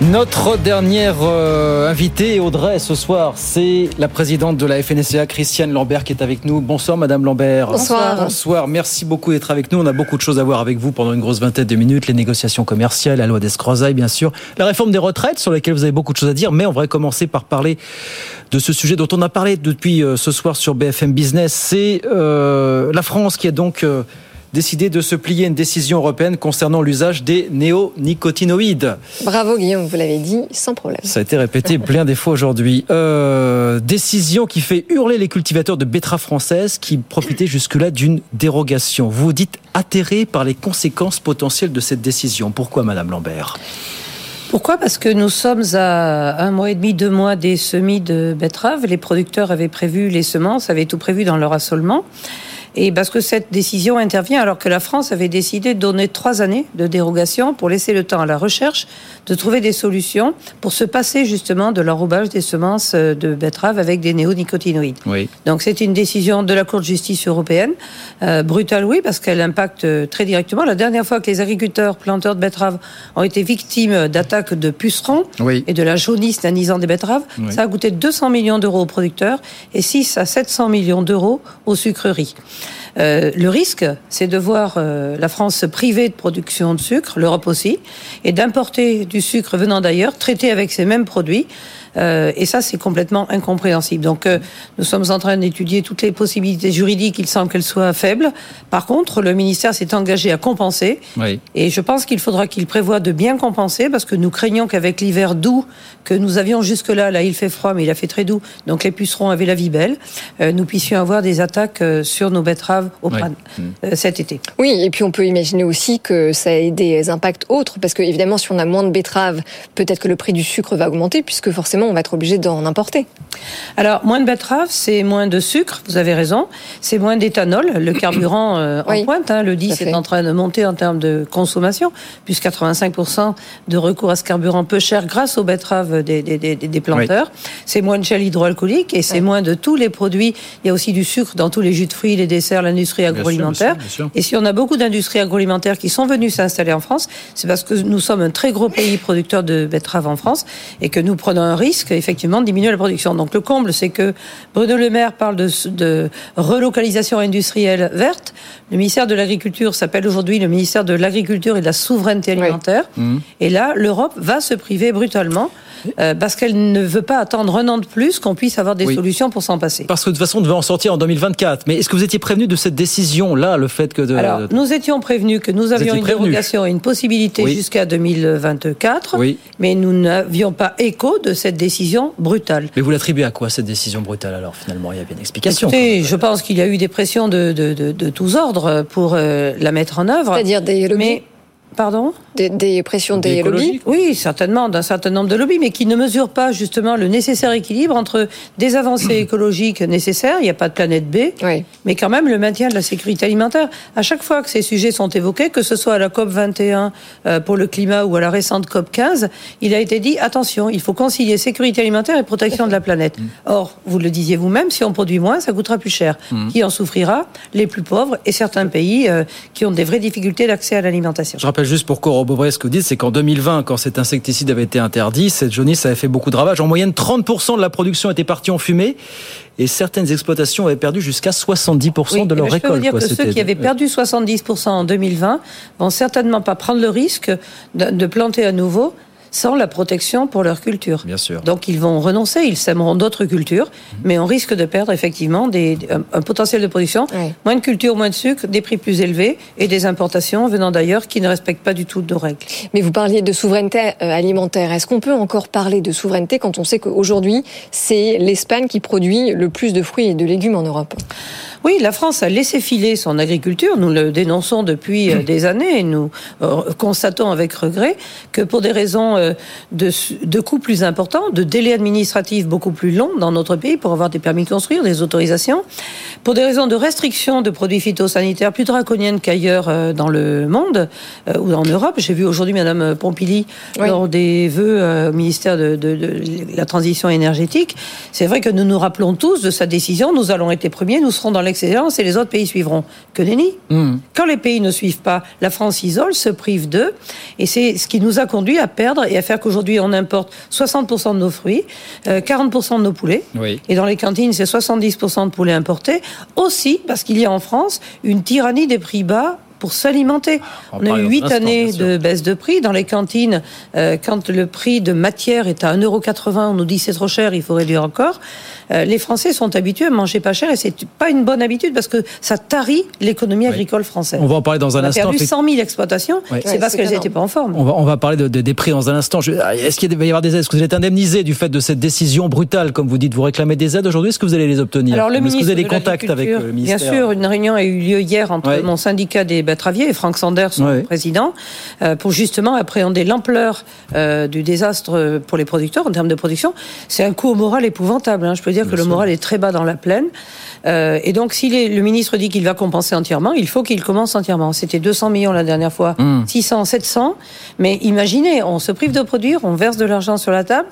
Notre dernière euh, invitée, Audrey, ce soir, c'est la présidente de la FNSEA, Christiane Lambert, qui est avec nous. Bonsoir, Madame Lambert. Bonsoir. Bonsoir. Merci beaucoup d'être avec nous. On a beaucoup de choses à voir avec vous pendant une grosse vingtaine de minutes. Les négociations commerciales, la loi d'escrozaille, bien sûr. La réforme des retraites, sur laquelle vous avez beaucoup de choses à dire. Mais on va commencer par parler de ce sujet dont on a parlé depuis euh, ce soir sur BFM Business. C'est euh, la France qui a donc décidé de se plier à une décision européenne concernant l'usage des néonicotinoïdes. Bravo Guillaume, vous l'avez dit sans problème. Ça a été répété plein des fois aujourd'hui. Euh, décision qui fait hurler les cultivateurs de betteraves françaises qui profitaient jusque-là d'une dérogation. Vous dites atterré par les conséquences potentielles de cette décision. Pourquoi, Madame Lambert? Pourquoi? Parce que nous sommes à un mois et demi, deux mois des semis de betteraves. Les producteurs avaient prévu les semences, avaient tout prévu dans leur assolement. Et parce que cette décision intervient alors que la France avait décidé de donner trois années de dérogation pour laisser le temps à la recherche de trouver des solutions pour se passer justement de l'enrobage des semences de betteraves avec des néonicotinoïdes. Oui. Donc c'est une décision de la Cour de justice européenne, euh, brutale oui, parce qu'elle impacte très directement. La dernière fois que les agriculteurs planteurs de betteraves ont été victimes d'attaques de pucerons et de la jaunisse nanisant des betteraves, ça a coûté 200 millions d'euros aux producteurs et 6 à 700 millions d'euros aux sucreries. Euh, le risque, c'est de voir euh, la France se priver de production de sucre, l'Europe aussi, et d'importer du sucre venant d'ailleurs, traité avec ces mêmes produits, euh, et ça, c'est complètement incompréhensible. Donc, euh, nous sommes en train d'étudier toutes les possibilités juridiques. Il semble qu'elles soient faibles. Par contre, le ministère s'est engagé à compenser. Oui. Et je pense qu'il faudra qu'il prévoie de bien compenser parce que nous craignons qu'avec l'hiver doux que nous avions jusque-là, là, il fait froid, mais il a fait très doux. Donc, les pucerons avaient la vie belle. Euh, nous puissions avoir des attaques sur nos betteraves au Oui. printemps, cet été. Oui, et puis on peut imaginer aussi que ça ait des impacts autres, parce que évidemment, si on a moins de betteraves, peut-être que le prix du sucre va augmenter, puisque forcément, on va être obligé d'en importer. Alors, moins de betteraves, c'est moins de sucre, vous avez raison. C'est moins d'éthanol, le carburant euh, en Oui, pointe. Hein, le tout à 10 fait. est en train de monter en termes de consommation, plus 85% de recours à ce carburant peu cher grâce aux betteraves des, des, des, des planteurs. C'est moins de gel hydroalcoolique et c'est moins de tous les produits. Il y a aussi du sucre dans tous les jus de fruits, les desserts, l'industrie sûr, agroalimentaire. bien sûr, bien sûr. Et si on a beaucoup d'industries agroalimentaires qui sont venues s'installer en France, c'est parce que nous sommes un très gros pays producteur de betteraves en France et que nous prenons un risque, effectivement, de diminuer la production. Donc le comble, c'est que Bruno Le Maire parle de, de relocalisation industrielle verte. Le ministère de l'Agriculture s'appelle aujourd'hui le ministère de l'Agriculture et de la Souveraineté alimentaire. Mmh. Et là, l'Europe va se priver brutalement euh, parce qu'elle ne veut pas attendre un an de plus qu'on puisse avoir des Oui. solutions pour s'en passer. Parce que de toute façon, on devait en sortir en 2024. Mais est-ce que vous étiez prévenu de cette décision-là, le fait que... De... Alors, nous étions prévenus que nous avions une prévenus. dérogation et une possibilité Oui. jusqu'à 2024, Oui. mais nous n'avions pas écho de cette décision brutale. Mais vous l'attribuez à quoi, cette décision brutale, alors, finalement? Il y a bien une explication. Écoutez, je pense qu'il y a eu des pressions de, de, de, de tous ordres pour euh, la mettre en œuvre. C'est-à-dire des lobbies, Mais, pardon des, des pressions Des des, lobbies. Oui, certainement, d'un certain nombre de lobbies, mais qui ne mesurent pas justement le nécessaire équilibre entre des avancées écologiques nécessaires, il n'y a pas de planète B, Oui. mais quand même le maintien de la sécurité alimentaire. À chaque fois que ces sujets sont évoqués, que ce soit à la COP 21 euh, pour le climat ou à la récente COP 15, il a été dit attention, il faut concilier sécurité alimentaire et protection de la planète. Or, vous le disiez vous-même, si on produit moins, ça coûtera plus cher. Qui en souffrira? Les plus pauvres et certains pays euh, qui ont des vraies difficultés d'accès à l'alimentation. Je rappelle juste pour corroborer ce que vous dites, c'est qu'en 2020, quand cet insecticide avait été interdit, cette jaunisse avait fait beaucoup de ravages. En moyenne, 30% de la production était partie en fumée et certaines exploitations avaient perdu jusqu'à 70% Oui, de eh leur ben, Je peux vous récolte. dire quoi. que ceux qui avaient perdu 70% en 2020 vont certainement pas prendre le risque de planter à nouveau sans la protection pour leur culture. Bien sûr. Donc ils vont renoncer, ils sèmeront d'autres cultures, mais on risque de perdre effectivement des, un, un potentiel de production. Ouais. Moins de culture, moins de sucre, des prix plus élevés et des importations venant d'ailleurs qui ne respectent pas du tout nos règles. Mais vous parliez de souveraineté euh, alimentaire. Est-ce qu'on peut encore parler de souveraineté quand on sait qu'aujourd'hui, c'est l'Espagne qui produit le plus de fruits et de légumes en Europe? Oui, la France a laissé filer son agriculture. Nous le dénonçons depuis euh, des années et nous euh, constatons avec regret que pour des raisons euh, de, coûts plus importants, de délais administratifs beaucoup plus longs dans notre pays pour avoir des permis de construire, des autorisations, pour des raisons de restriction de produits phytosanitaires plus draconiennes qu'ailleurs euh, dans le monde euh, ou en Europe. J'ai vu aujourd'hui Madame Pompili lors des vœux au ministère de, la transition énergétique. C'est vrai que nous nous rappelons tous de sa décision. Nous allons être les premiers, nous serons dans l'excellence et les autres pays suivront. Que nenni hmm. Quand les pays ne suivent pas, la France isole, se prive d'eux, et c'est ce qui nous a conduit à perdre et à faire qu'aujourd'hui on importe 60% de nos fruits, 40% de nos poulets, et dans les cantines c'est 70% de poulets importés, aussi parce qu'il y a en France une tyrannie des prix bas pour s'alimenter. On, a eu huit années de baisse de prix. Dans les cantines, euh, quand le prix de matière est à 1,80€, on nous dit c'est trop cher, il faut réduire encore. Euh, les Français sont habitués à manger pas cher et c'est pas une bonne habitude parce que ça tarit l'économie agricole française. On va en parler dans un instant. On a perdu 100 000 exploitations, c'est parce qu'elles n'étaient pas en forme. On va, on va parler de, des prix dans un instant. Est-ce qu'il va y avoir des aides? Est-ce que vous êtes indemnisé du fait de cette décision brutale, comme vous dites, vous réclamez des aides aujourd'hui? Est-ce que vous allez les obtenir? Alors le ministre Est-ce que vous avez des contacts avec le ministère Bien sûr, une réunion a eu lieu hier entre mon syndicat des betteraviers et Franck Sanders, son président, euh, pour justement appréhender l'ampleur euh, du désastre pour les producteurs en termes de production. C'est un coup au moral épouvantable. Hein. Je peux dire que le moral est très bas dans la plaine. Euh, et donc, si le ministre dit qu'il va compenser entièrement, il faut qu'il commence entièrement. C'était 200 millions la dernière fois, 600, hmm. 700. Mais imaginez, on se prive de produire, on verse de l'argent sur la table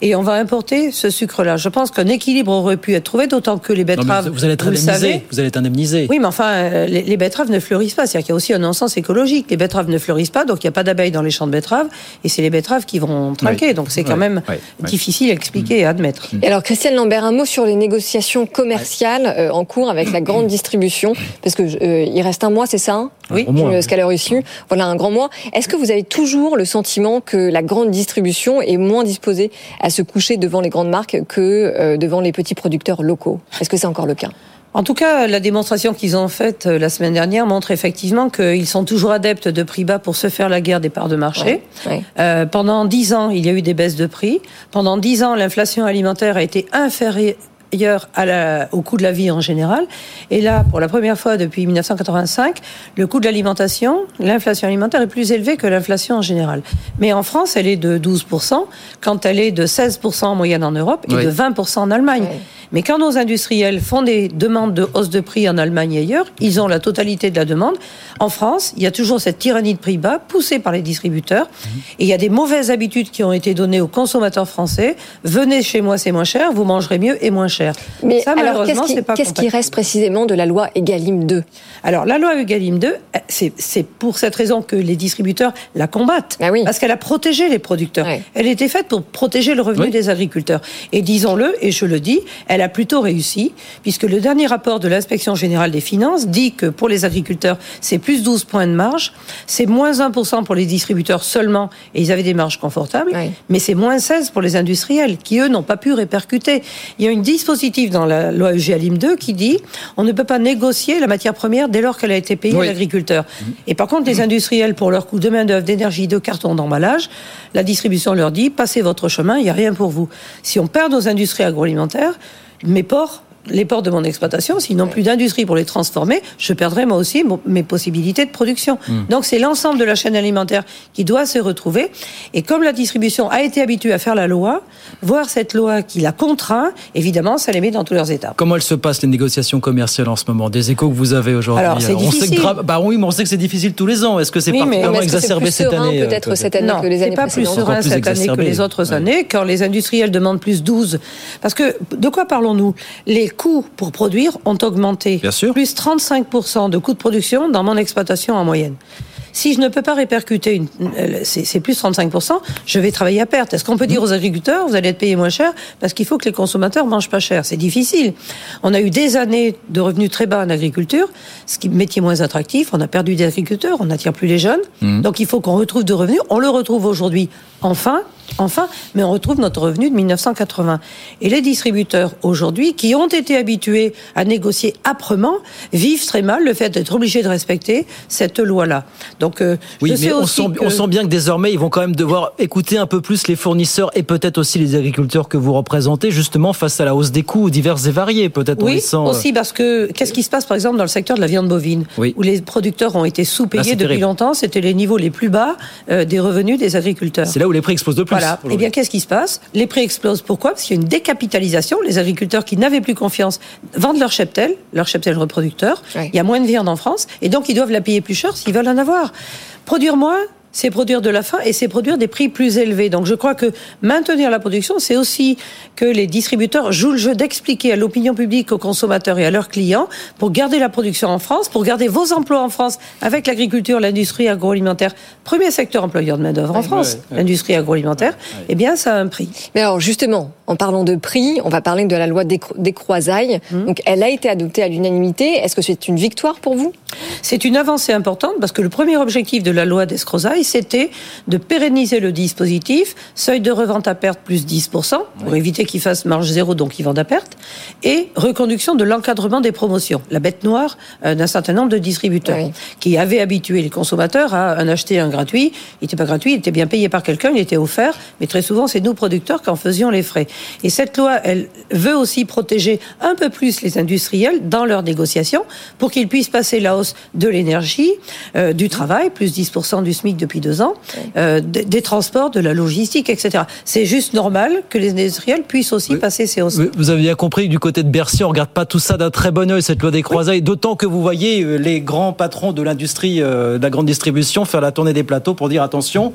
et on va importer ce sucre-là. Je pense qu'un équilibre aurait pu être trouvé, d'autant que les betteraves. vous, allez être indemnisé. Vous allez être indemnisé. Oui, mais enfin, euh, les, betteraves ne fleurissent pas. C'est-à-dire qu'il y a aussi un non-sens écologique. Les betteraves ne fleurissent pas, donc il n'y a pas d'abeilles dans les champs de betteraves, et c'est les betteraves qui vont trinquer. Donc c'est quand même difficile à expliquer et à admettre. Et alors, Christiane Lambert, un mot sur les négociations commerciales euh, en cours avec la grande distribution, parce que euh, il reste un mois, c'est ça Oui. A reçu. Voilà un grand mois. Est-ce que vous avez toujours le sentiment que la grande distribution est moins disposée à se coucher devant les grandes marques que euh, devant les petits producteurs locaux? Est-ce que c'est encore le cas? En tout cas, la démonstration qu'ils ont faite euh, la semaine dernière montre effectivement qu'ils sont toujours adeptes de prix bas pour se faire la guerre des parts de marché. Euh, pendant dix ans, il y a eu des baisses de prix. Pendant dix ans, l'inflation alimentaire a été inférieure à la, au coût de la vie en général. Et là, pour la première fois depuis 1985, le coût de l'alimentation, l'inflation alimentaire est plus élevé que l'inflation en général. Mais en France, elle est de 12%, quand elle est de 16% en moyenne en Europe et de 20% en Allemagne. Mais quand nos industriels font des demandes de hausse de prix en Allemagne et ailleurs, ils ont la totalité de la demande. En France, il y a toujours cette tyrannie de prix bas poussée par les distributeurs. Mhm. Et il y a des mauvaises habitudes qui ont été données aux consommateurs français. Venez chez moi, c'est moins cher, vous mangerez mieux et moins cher. Mais Ça, alors, qu'est-ce qui, reste précisément de la loi Egalim 2 Alors, la loi Egalim 2, c'est pour cette raison que les distributeurs la combattent. Ah oui. Parce qu'elle a protégé les producteurs. Elle était faite pour protéger le revenu des agriculteurs. Et disons-le, et je le dis, elle a plutôt réussi, puisque le dernier rapport de l'inspection générale des finances dit que pour les agriculteurs, c'est plus 12 points de marge, c'est moins 1% pour les distributeurs seulement, et ils avaient des marges confortables, mais c'est moins 16 pour les industriels, qui eux n'ont pas pu répercuter. Il y a un dispositif dans la loi EGalim 2 qui dit on ne peut pas négocier la matière première dès lors qu'elle a été payée à l'agriculteur. Mmh. Et par contre, les industriels, pour leur coût de main-d'œuvre, d'énergie, de carton, d'emballage, la distribution leur dit passez votre chemin, il n'y a rien pour vous. Si on perd nos industries agroalimentaires, mes ports les ports de mon exploitation, s'ils n'ont plus d'industrie pour les transformer, je perdrai moi aussi mes possibilités de production. Hmm. Donc c'est l'ensemble de la chaîne alimentaire qui doit se retrouver. Et comme la distribution a été habituée à faire la loi, voir cette loi qui la contraint, évidemment, ça les met dans tous leurs états. Comment elles se passent les négociations commerciales en ce moment? Des échos que vous avez aujourd'hui? Alors c'est difficile. bah oui, mais on sait que c'est difficile tous les ans. Est-ce que c'est particulièrement exacerbé cette année Peut-être cette année que les années pas plus serein cette année que les autres années, quand les industriels demandent plus 12. Parce que de quoi parlons-nous? Les coûts pour produire ont augmenté. Bien sûr. Plus 35% de coûts de production dans mon exploitation en moyenne. Si je ne peux pas répercuter, une, euh, c'est plus 35%, je vais travailler à perte. Est-ce qu'on peut dire aux agriculteurs, vous allez être payés moins cher parce qu'il faut que les consommateurs mangent pas cher? C'est difficile. On a eu des années de revenus très bas en agriculture, ce qui métier moins attractif. On a perdu des agriculteurs, on n'attire plus les jeunes. Mmh. Donc il faut qu'on retrouve de revenus. On le retrouve aujourd'hui, enfin, enfin, mais on retrouve notre revenu de 1980. Et les distributeurs aujourd'hui, qui ont été habitués à négocier âprement, vivent très mal le fait d'être obligés de respecter cette loi-là. Donc, euh, oui, mais on sent, on sent bien que désormais, ils vont quand même devoir écouter un peu plus les fournisseurs et peut-être aussi les agriculteurs que vous représentez, justement face à la hausse des coûts divers et variés, peut-être. Oui, euh, aussi parce que qu'est-ce qui se passe, par exemple, dans le secteur de la viande bovine, où les producteurs ont été sous-payés depuis longtemps, c'était les niveaux les plus bas euh, des revenus des agriculteurs. C'est là où les prix explosent de plus Voilà. Eh bien, qu'est-ce qui se passe? Les prix explosent. Pourquoi? Parce qu'il y a une décapitalisation. Les agriculteurs qui n'avaient plus confiance vendent leur cheptel, leur cheptel reproducteur. Il y a moins de viande en France, et donc ils doivent la payer plus cher s'ils veulent en avoir. Produire moins, c'est produire de la faim et c'est produire des prix plus élevés. Donc je crois que maintenir la production, c'est aussi que les distributeurs jouent le jeu d'expliquer à l'opinion publique, aux consommateurs et à leurs clients pour garder la production en France, pour garder vos emplois en France avec l'agriculture, l'industrie agroalimentaire, premier secteur employeur de main-d'œuvre en France, l'industrie agroalimentaire, eh bien ça a un prix. Mais alors justement, en parlant de prix, on va parler de la loi des, croisailles. Hum. Donc elle a été adoptée à l'unanimité. Est-ce que c'est une victoire pour vous? C'est une avancée importante parce que le premier objectif de la loi des croisailles, c'était de pérenniser le dispositif, seuil de revente à perte plus 10%, pour éviter qu'ils fassent marge zéro, donc ils vendent à perte, et reconduction de l'encadrement des promotions, la bête noire euh, d'un certain nombre de distributeurs, qui avaient habitué les consommateurs à en acheter un gratuit. Il n'était pas gratuit, il était bien payé par quelqu'un, il était offert, mais très souvent, c'est nous, producteurs, qui en faisions les frais. Et cette loi, elle veut aussi protéger un peu plus les industriels dans leurs négociations, pour qu'ils puissent passer la hausse de l'énergie, euh, du travail, plus 10% du SMIC depuis deux ans, euh, des, transports, de la logistique, etc. C'est juste normal que les industriels puissent aussi passer ces hausses. Vous avez bien compris, du côté de Bercy, on regarde pas tout ça d'un très bon oeil, cette loi des croisailles, d'autant que vous voyez euh, les grands patrons de l'industrie, euh, de la grande distribution faire la tournée des plateaux pour dire attention,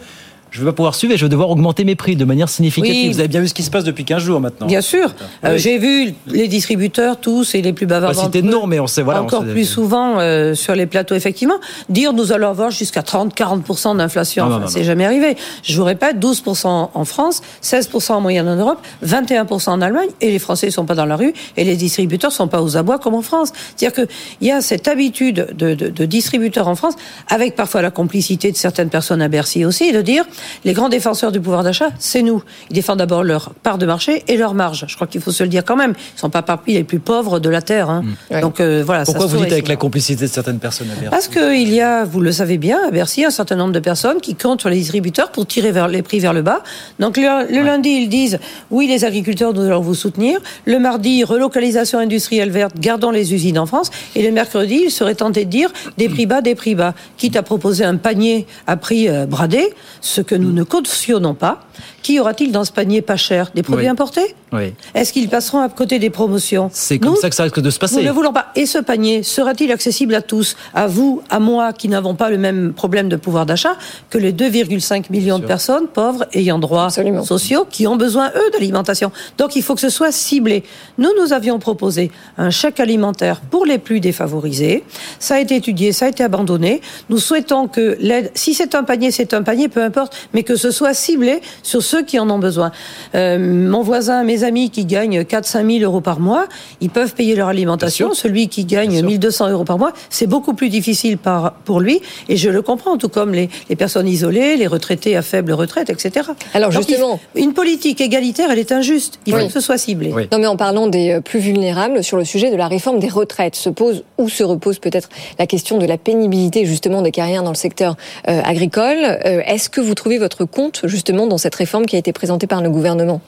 je vais pas pouvoir suivre et je vais devoir augmenter mes prix de manière significative. Vous avez bien vu ce qui se passe depuis 15 jours maintenant. Bien sûr. Euh, j'ai vu les distributeurs, tous, et les plus bavards. C'était non, mais on sait, voilà. Encore plus souvent euh, sur les plateaux, effectivement. Dire nous allons avoir jusqu'à 30-40% d'inflation. Ah, c'est jamais arrivé. Je vous répète, 12% en France, 16% en moyenne en Europe, 21% en Allemagne, et les Français ne sont pas dans la rue, et les distributeurs ne sont pas aux abois comme en France. C'est-à-dire qu'il y a cette habitude de, de, de distributeurs en France, avec parfois la complicité de certaines personnes à Bercy aussi, de dire les grands défenseurs du pouvoir d'achat, c'est nous. Ils défendent d'abord leur part de marché et leur marge. Je crois qu'il faut se le dire quand même. Ils ne sont pas parmi les plus pauvres de la terre. Hein. Mm. Donc euh, voilà. Pourquoi vous dites avec la complicité de certaines personnes à Bercy Parce qu'il y a, vous le savez bien, à Bercy, un certain nombre de personnes qui comptent sur les distributeurs pour tirer vers les prix vers le bas. Donc le, lundi, ils disent oui, les agriculteurs, nous allons vous soutenir. Le mardi, relocalisation industrielle verte, gardons les usines en France. Et le mercredi, ils seraient tentés de dire des prix bas, des prix bas. Quitte à proposer un panier à prix euh, bradé, ce que nous ne cautionnons pas. Qui aura-t-il dans ce panier pas cher? Des produits importés? Oui. Est-ce qu'ils passeront à côté des promotions C'est comme ça que ça risque de se passer. Nous ne voulons pas. Et ce panier sera-t-il accessible à tous À vous, à moi, qui n'avons pas le même problème de pouvoir d'achat que les 2,5 millions de personnes pauvres ayant droits sociaux qui ont besoin, eux, d'alimentation. Donc il faut que ce soit ciblé. Nous, nous avions proposé un chèque alimentaire pour les plus défavorisés. Ça a été étudié, ça a été abandonné. Nous souhaitons que l'aide, si c'est un panier, c'est un panier, peu importe, mais que ce soit ciblé sur ceux qui en ont besoin. Euh, mon voisin, mes amis qui gagnent 4-5 000 euros par mois, ils peuvent payer leur alimentation. Celui qui gagne 1200 euros par mois, c'est beaucoup plus difficile par, pour lui. Et je le comprends, tout comme les, les personnes isolées, les retraités à faible retraite, etc. Alors justement, une politique égalitaire, elle est injuste. Il faut que ce soit ciblé. Non, mais en parlant des euh, plus vulnérables, sur le sujet de la réforme des retraites, se pose ou se repose peut-être la question de la pénibilité justement des carrières dans le secteur euh, agricole. Euh, est-ce que vous trouvez votre compte justement dans cette réforme qui a été présentée par le gouvernement?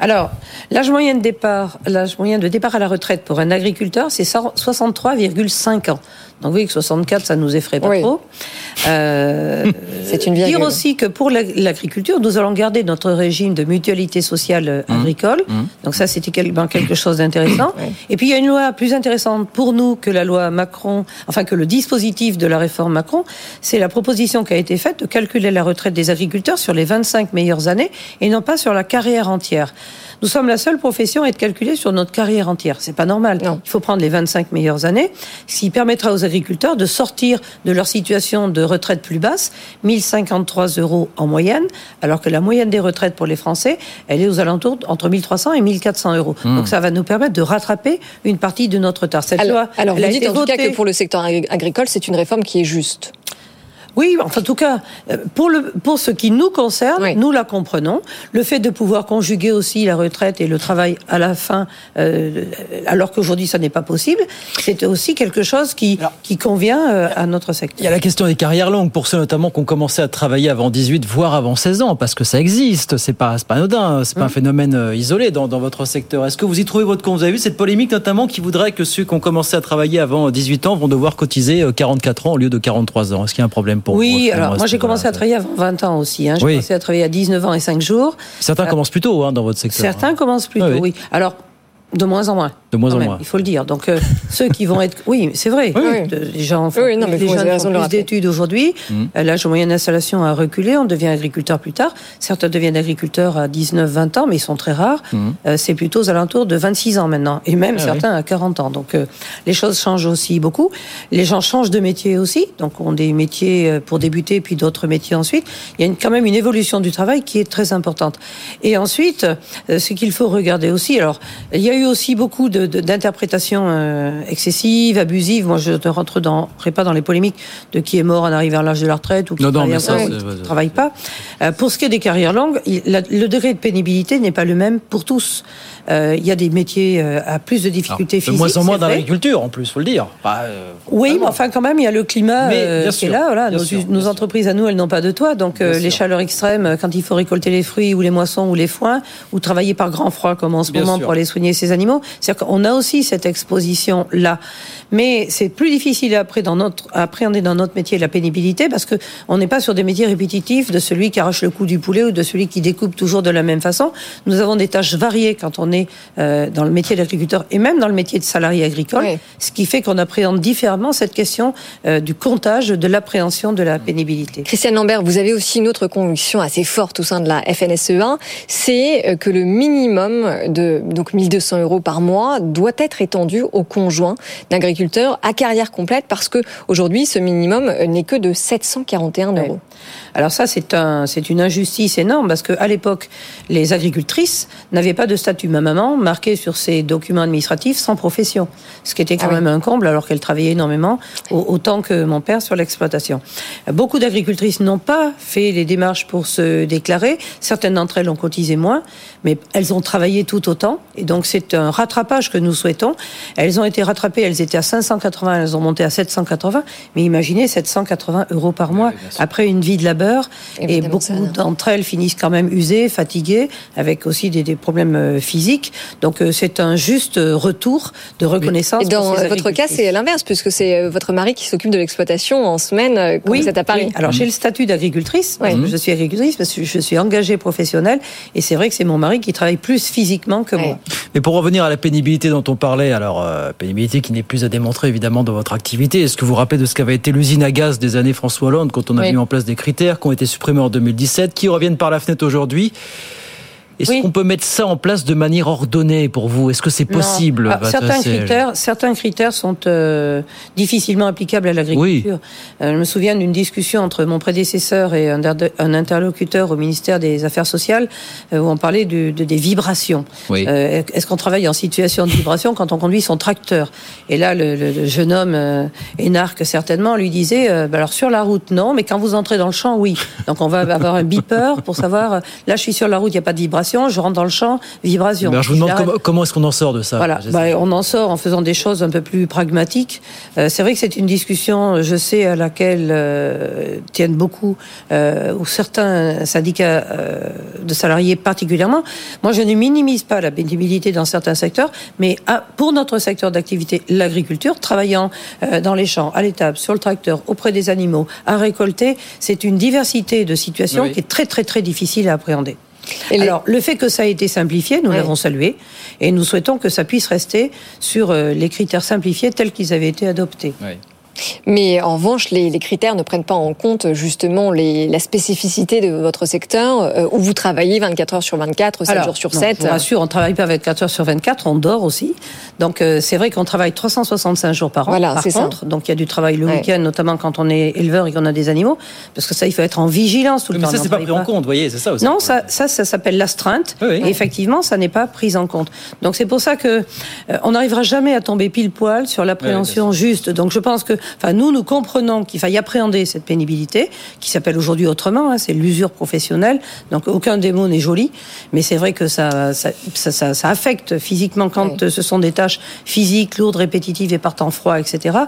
Alors, l'âge moyen de départ, l'âge moyen de départ à la retraite pour un agriculteur, c'est 63,5 ans. Donc vous voyez que 64, ça nous effraie pas trop. Euh, c'est une Dire aussi que pour l'agriculture, nous allons garder notre régime de mutualité sociale euh, mmh. agricole. Mmh. Donc ça, c'était quelque chose d'intéressant. Et puis il y a une loi plus intéressante pour nous que la loi Macron, enfin que le dispositif de la réforme Macron, c'est la proposition qui a été faite de calculer la retraite des agriculteurs sur les 25 meilleures années et non pas sur la carrière entière. Nous sommes la seule profession à être calculée sur notre carrière entière. C'est pas normal. Il faut prendre les 25 meilleures années, ce qui permettra aux agriculteurs de sortir de leur situation de retraite plus basse, 1053 euros en moyenne, alors que la moyenne des retraites pour les Français, elle est aux alentours entre 1300 et 1400 euros. Hmm. Donc ça va nous permettre de rattraper une partie de notre retard. Cette alors, loi, alors vous dites en tout cas que pour le secteur agricole, c'est une réforme qui est juste. Oui, enfin, en tout cas, euh, pour, le, pour ce qui nous concerne, nous la comprenons. Le fait de pouvoir conjuguer aussi la retraite et le travail à la fin, euh, alors qu'aujourd'hui ça n'est pas possible, c'est aussi quelque chose qui, qui convient euh, à notre secteur. Il y a la question des carrières longues, pour ceux notamment qui ont commencé à travailler avant 18, voire avant 16 ans, parce que ça existe, c'est pas, pas anodin, c'est pas un mmh. phénomène isolé dans, dans votre secteur. Est-ce que vous y trouvez votre compte? Vous avez vu cette polémique notamment qui voudrait que ceux qui ont commencé à travailler avant 18 ans vont devoir cotiser 44 ans au lieu de 43 ans Est-ce qu'il y a un problème? Pour oui, alors moi j'ai commencé à travailler avant 20 ans aussi. Hein. J'ai commencé à travailler à 19 ans et 5 jours. Certains commencent plus tôt hein, dans votre secteur. Certains hein. commencent plus tôt, oui. oui. Alors de moins en moins. De moins en moins. Il faut le dire. Donc, euh, ceux qui vont être. Oui, c'est vrai. Les gens font, oui, non, mais les jeunes font plus d'études aujourd'hui. Mmh. L'âge moyen d'installation a reculé. On devient agriculteur plus tard. Certains deviennent agriculteurs à 19, 20 ans, mais ils sont très rares. Mmh. Euh, c'est plutôt aux alentours de 26 ans maintenant. Et même ah certains à 40 ans. Donc, euh, les choses changent aussi beaucoup. Les gens changent de métier aussi. Donc, ont des métiers pour débuter, puis d'autres métiers ensuite. Il y a quand même une évolution du travail qui est très importante. Et ensuite, ce qu'il faut regarder aussi. Alors, il y a eu aussi beaucoup d'interprétations euh, excessives, abusives. Moi, je ne rentrerai pas dans les polémiques de qui est mort en arrivant à l'âge de la retraite ou qui ne travaille pas. Euh, pour ce qui est des carrières longues, le degré de pénibilité n'est pas le même pour tous. Euh, il y a des métiers à plus de difficultés physiques. De moins en moins dans l'agriculture, en plus, faut le dire. oui, mais enfin, quand même, il y a le climat qui est là. Voilà. Nos, entreprises, à nous, elles n'ont pas de toit. Donc, les chaleurs extrêmes, quand il faut récolter les fruits ou les moissons ou les foins, ou travailler par grand froid, comme en ce moment, pour aller soigner ces animaux. C'est-à-dire qu'on a aussi cette exposition-là. Mais c'est plus difficile après dans notre, à appréhender dans notre métier la pénibilité parce que on n'est pas sur des métiers répétitifs de celui qui arrache le cou du poulet ou de celui qui découpe toujours de la même façon. Nous avons des tâches variées quand on est euh, dans le métier d'agriculteur et même dans le métier de salarié agricole, ce qui fait qu'on appréhende différemment cette question euh, du comptage, de l'appréhension de la pénibilité. Christiane Lambert, vous avez aussi une autre conviction assez forte au sein de la FNSE1, c'est euh, que le minimum de donc 1200 euros par mois doit être étendu aux conjoints d'agriculteurs à carrière complète parce que aujourd'hui ce minimum n'est que de 741 euros. Alors ça, c'est un, c'est une injustice énorme parce qu'à l'époque, les agricultrices n'avaient pas de statut. Ma maman marqué sur ses documents administratifs sans profession, ce qui était quand ah même un comble alors qu'elle travaillait énormément, autant que mon père sur l'exploitation. Beaucoup d'agricultrices n'ont pas fait les démarches pour se déclarer. Certaines d'entre elles ont cotisé moins, mais elles ont travaillé tout autant. Et donc c'est un rattrapage que nous souhaitons. Elles ont été rattrapées, elles étaient à 580, elles ont monté à 780. Mais imaginez 780 euros par mois après une vie de labeur et beaucoup d'entre elles finissent quand même usées, fatiguées, avec aussi des, problèmes euh, physiques. Donc euh, c'est un juste euh, retour de reconnaissance. Et dans votre cas, c'est l'inverse, puisque c'est votre mari qui s'occupe de l'exploitation en semaine quand vous êtes à Paris. Alors j'ai le statut d'agricultrice. Je suis agricultrice parce que je suis engagée professionnelle. Et c'est vrai que c'est mon mari qui travaille plus physiquement que moi. Mais pour revenir à la pénibilité dont on parlait, alors pénibilité qui n'est plus à démontrer évidemment dans votre activité. Est-ce que vous vous rappelez de ce qu'avait été l'usine à gaz des années François Hollande quand on a mis en place des critères qui ont été supprimés en 2017, qui reviennent par la fenêtre aujourd'hui. Est-ce qu'on peut mettre ça en place de manière ordonnée pour vous? Est-ce que c'est possible ah, certains, critères, certains critères sont euh, difficilement applicables à l'agriculture. Euh, je me souviens d'une discussion entre mon prédécesseur et un, interlocuteur au ministère des Affaires sociales euh, où on parlait de, des vibrations. Est-ce qu'on travaille en situation de vibration quand on conduit son tracteur? Et là, le, jeune homme énarque certainement lui disait bah alors sur la route non, mais quand vous entrez dans le champ oui. Donc on va avoir un beeper pour savoir là je suis sur la route, il n'y a pas de vibration je rentre dans le champ, vibration. je vous demande comment, est-ce qu'on en sort de ça Voilà, bah, on en sort en faisant des choses un peu plus pragmatiques. Euh, c'est vrai que c'est une discussion, je sais, à laquelle euh, tiennent beaucoup, euh, ou certains syndicats de salariés particulièrement. Moi, je ne minimise pas la pénibilité dans certains secteurs, mais pour notre secteur d'activité, l'agriculture, travaillant dans les champs, à l'étable, sur le tracteur, auprès des animaux, à récolter, c'est une diversité de situations qui est très très très difficile à appréhender. Alors, le fait que ça a été simplifié, nous l'avons salué, et nous souhaitons que ça puisse rester sur euh, les critères simplifiés tels qu'ils avaient été adoptés. Mais en revanche, les, les, critères ne prennent pas en compte justement les, la spécificité de votre secteur euh, où vous travaillez 24 heures sur 24, 7 jours sur 7. Bien sûr, on ne travaille pas 24 heures sur 24, on dort aussi. Donc euh, c'est vrai qu'on travaille 365 jours par an. Voilà, par contre, ça. donc il y a du travail le week-end, notamment quand on est éleveur et qu'on a des animaux, parce que ça, il faut être en vigilance tout le mais temps. Mais ça, c'est pas pris en compte, vous voyez, c'est ça aussi. Non, ça, ça, ça s'appelle l'astreinte. Oui, Et effectivement, ça n'est pas pris en compte. Donc c'est pour ça que euh, on n'arrivera jamais à tomber pile poil sur l'appréhension juste. Donc je pense que, enfin nous, nous comprenons qu'il faille appréhender cette pénibilité, qui s'appelle aujourd'hui autrement, hein, c'est l'usure professionnelle. Donc aucun des mots n'est joli, mais c'est vrai que ça ça, ça, ça, affecte physiquement quand ce sont des tâches physiques, lourdes, répétitives et partant froid, etc.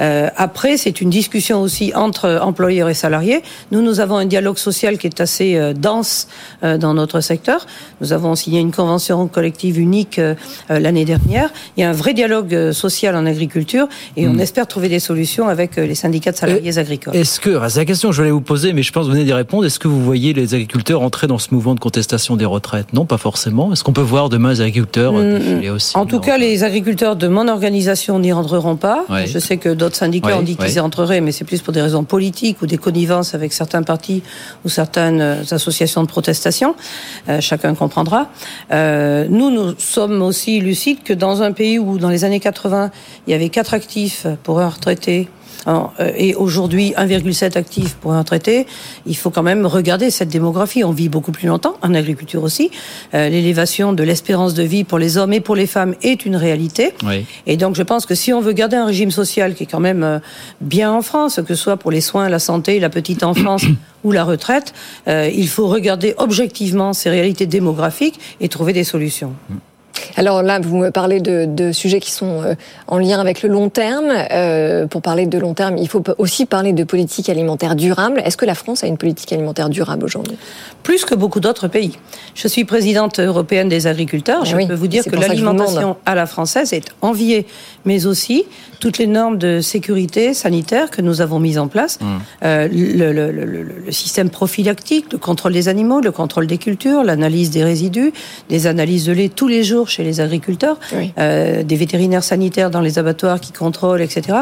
Euh, après, c'est une discussion aussi entre employeurs et salariés. Nous, nous avons un dialogue social qui est assez euh, dense euh, dans notre secteur. Nous avons signé une convention collective unique euh, l'année dernière. Il y a un vrai dialogue social en agriculture et on hmm. espère trouver des solutions solutions avec les syndicats de salariés agricoles. Est-ce que, c'est la question que je voulais vous poser, mais je pense que vous venez d'y répondre, est-ce que vous voyez les agriculteurs entrer dans ce mouvement de contestation des retraites? Non, pas forcément. Est-ce qu'on peut voir demain les agriculteurs mmh, aussi En tout cas, les agriculteurs de mon organisation n'y rentreront pas. Je sais que d'autres syndicats ont dit qu'ils y rentreraient, mais c'est plus pour des raisons politiques ou des connivences avec certains partis ou certaines associations de protestation. Euh, chacun comprendra. Euh, nous, nous sommes aussi lucides que dans un pays où, dans les années 80, il y avait quatre actifs pour un retraité euh, et aujourd'hui 1,7 actifs pour un traité, il faut quand même regarder cette démographie. On vit beaucoup plus longtemps, en agriculture aussi. Euh, l'élévation de l'espérance de vie pour les hommes et pour les femmes est une réalité. Et donc je pense que si on veut garder un régime social qui est quand même euh, bien en France, que ce soit pour les soins, la santé, la petite enfance ou la retraite, il faut regarder objectivement ces réalités démographiques et trouver des solutions. Alors là, vous me parlez de, sujets qui sont euh, en lien avec le long terme. Euh, pour parler de long terme, il faut aussi parler de politique alimentaire durable. Est-ce que la France a une politique alimentaire durable aujourd'hui? Plus que beaucoup d'autres pays. Je suis présidente européenne des agriculteurs. Eh je peux vous dire que l'alimentation à la française est enviée, mais aussi toutes les normes de sécurité sanitaire que nous avons mises en place, mmh. euh, le, système prophylactique, le contrôle des animaux, le contrôle des cultures, l'analyse des résidus, des analyses de lait tous les jours chez les agriculteurs, euh, des vétérinaires sanitaires dans les abattoirs qui contrôlent, etc.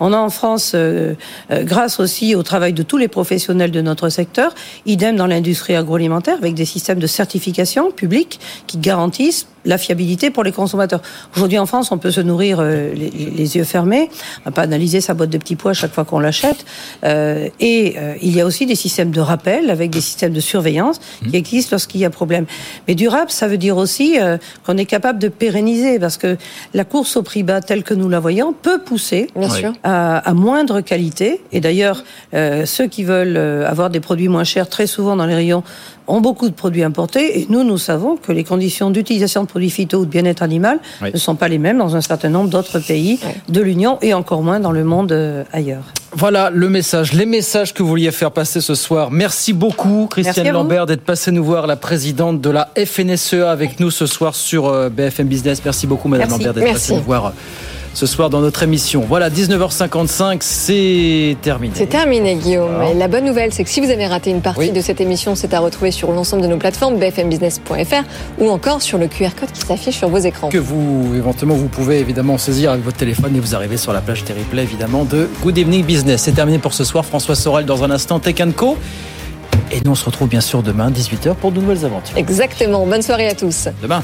On a en France, euh, euh, grâce aussi au travail de tous les professionnels de notre secteur, idem dans l'industrie agroalimentaire, avec des systèmes de certification publique qui garantissent la fiabilité pour les consommateurs. Aujourd'hui en France, on peut se nourrir les, yeux fermés, on va pas analyser sa boîte de petits pois chaque fois qu'on l'achète. Euh, et il y a aussi des systèmes de rappel avec des systèmes de surveillance qui mmh. existent lorsqu'il y a problème. Mais durable, ça veut dire aussi qu'on est capable de pérenniser parce que la course au prix bas telle que nous la voyons peut pousser À, moindre qualité. Et d'ailleurs, euh, ceux qui veulent euh, avoir des produits moins chers, très souvent dans les rayons, ont beaucoup de produits importés et nous, nous savons que les conditions d'utilisation de produits phyto ou de bien-être animal ne sont pas les mêmes dans un certain nombre d'autres pays de l'Union et encore moins dans le monde euh, ailleurs. Voilà le message, les messages que vous vouliez faire passer ce soir. Merci beaucoup, Christiane Lambert, d'être passée nous voir, la présidente de la FNSEA, avec nous ce soir sur euh, BFM Business. Merci beaucoup, Madame Lambert, d'être passée nous voir ce soir dans notre émission. Voilà, 19h55, c'est terminé. C'est terminé, Guillaume. Et la bonne nouvelle, c'est que si vous avez raté une partie de cette émission, c'est à retrouver sur l'ensemble de nos plateformes, bfmbusiness.fr ou encore sur le QR code qui s'affiche sur vos écrans. Que vous, éventuellement, vous pouvez évidemment saisir avec votre téléphone et vous arrivez sur la plage des replays, évidemment, de Good Evening Business. C'est terminé pour ce soir. François Sorel dans un instant, Tech Co. Et nous, on se retrouve bien sûr demain, 18h, pour de nouvelles aventures. Exactement. Bonne soirée à tous. Demain.